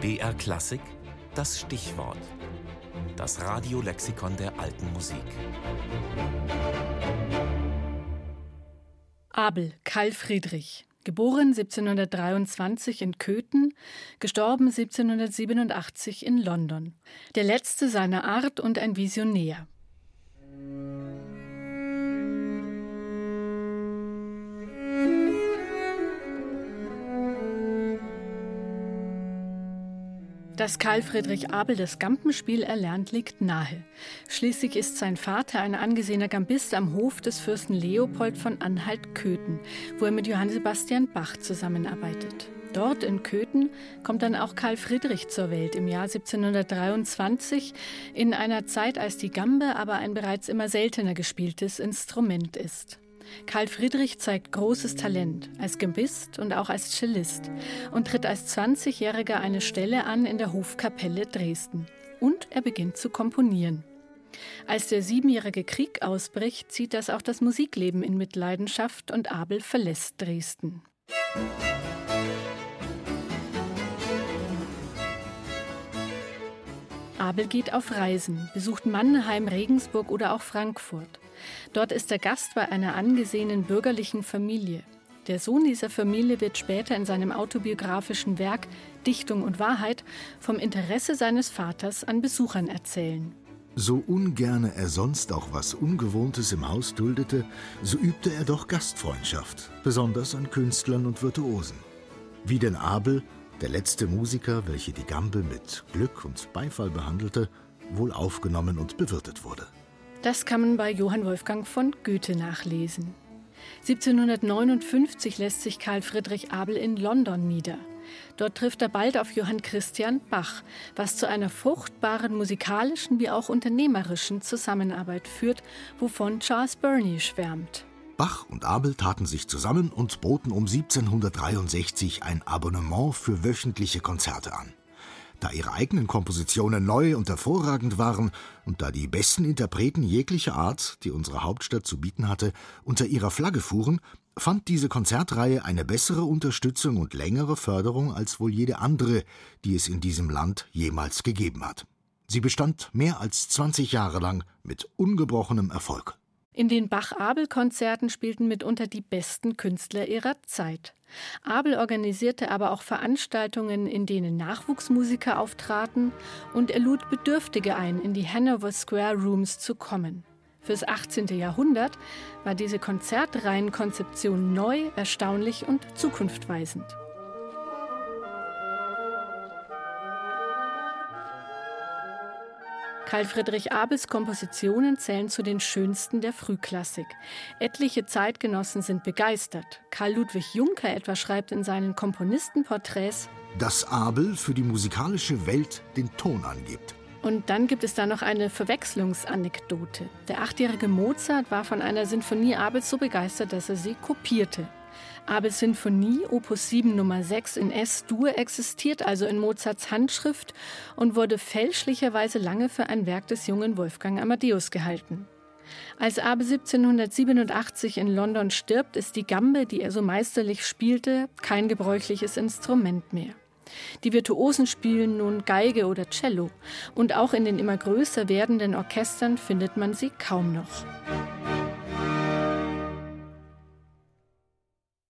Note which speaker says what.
Speaker 1: BR Klassik, das Stichwort. Das Radiolexikon der alten Musik.
Speaker 2: Abel, Karl Friedrich. Geboren 1723 in Köthen, gestorben 1787 in London. Der letzte seiner Art und ein Visionär. Dass Karl Friedrich Abel das Gampenspiel erlernt, liegt nahe. Schließlich ist sein Vater ein angesehener Gambist am Hof des Fürsten Leopold von Anhalt-Köthen, wo er mit Johann Sebastian Bach zusammenarbeitet. Dort in Köthen kommt dann auch Karl Friedrich zur Welt im Jahr 1723, in einer Zeit, als die Gambe aber ein bereits immer seltener gespieltes Instrument ist. Karl Friedrich zeigt großes Talent als Gambist und auch als Cellist und tritt als 20-Jähriger eine Stelle an in der Hofkapelle Dresden. Und er beginnt zu komponieren. Als der Siebenjährige Krieg ausbricht, zieht das auch das Musikleben in Mitleidenschaft und Abel verlässt Dresden. Abel geht auf Reisen, besucht Mannheim, Regensburg oder auch Frankfurt. Dort ist er Gast bei einer angesehenen bürgerlichen Familie. Der Sohn dieser Familie wird später in seinem autobiografischen Werk Dichtung und Wahrheit vom Interesse seines Vaters an Besuchern erzählen.
Speaker 3: So ungerne er sonst auch was Ungewohntes im Haus duldete, so übte er doch Gastfreundschaft, besonders an Künstlern und Virtuosen. Wie denn Abel, der letzte Musiker, welche die Gambe mit Glück und Beifall behandelte, wohl aufgenommen und bewirtet wurde.
Speaker 2: Das kann man bei Johann Wolfgang von Goethe nachlesen. 1759 lässt sich Karl Friedrich Abel in London nieder. Dort trifft er bald auf Johann Christian Bach, was zu einer fruchtbaren musikalischen wie auch unternehmerischen Zusammenarbeit führt, wovon Charles Burney schwärmt.
Speaker 3: Bach und Abel taten sich zusammen und boten um 1763 ein Abonnement für wöchentliche Konzerte an. Da ihre eigenen Kompositionen neu und hervorragend waren und da die besten Interpreten jeglicher Art, die unsere Hauptstadt zu bieten hatte, unter ihrer Flagge fuhren, fand diese Konzertreihe eine bessere Unterstützung und längere Förderung als wohl jede andere, die es in diesem Land jemals gegeben hat. Sie bestand mehr als 20 Jahre lang mit ungebrochenem Erfolg.
Speaker 2: In den Bach-Abel-Konzerten spielten mitunter die besten Künstler ihrer Zeit. Abel organisierte aber auch Veranstaltungen, in denen Nachwuchsmusiker auftraten und er lud Bedürftige ein, in die Hanover Square Rooms zu kommen. Fürs 18. Jahrhundert war diese Konzertreihenkonzeption neu, erstaunlich und zukunftweisend. Karl Friedrich Abels Kompositionen zählen zu den schönsten der Frühklassik. Etliche Zeitgenossen sind begeistert. Karl Ludwig Juncker etwa schreibt in seinen Komponistenporträts,
Speaker 3: dass Abel für die musikalische Welt den Ton angibt.
Speaker 2: Und dann gibt es da noch eine Verwechslungsanekdote. Der achtjährige Mozart war von einer Sinfonie Abels so begeistert, dass er sie kopierte. Abels Sinfonie, Opus 7 Nummer 6 in S-Dur, existiert also in Mozarts Handschrift und wurde fälschlicherweise lange für ein Werk des jungen Wolfgang Amadeus gehalten. Als Abel 1787 in London stirbt, ist die Gambe, die er so meisterlich spielte, kein gebräuchliches Instrument mehr. Die Virtuosen spielen nun Geige oder Cello und auch in den immer größer werdenden Orchestern findet man sie kaum noch.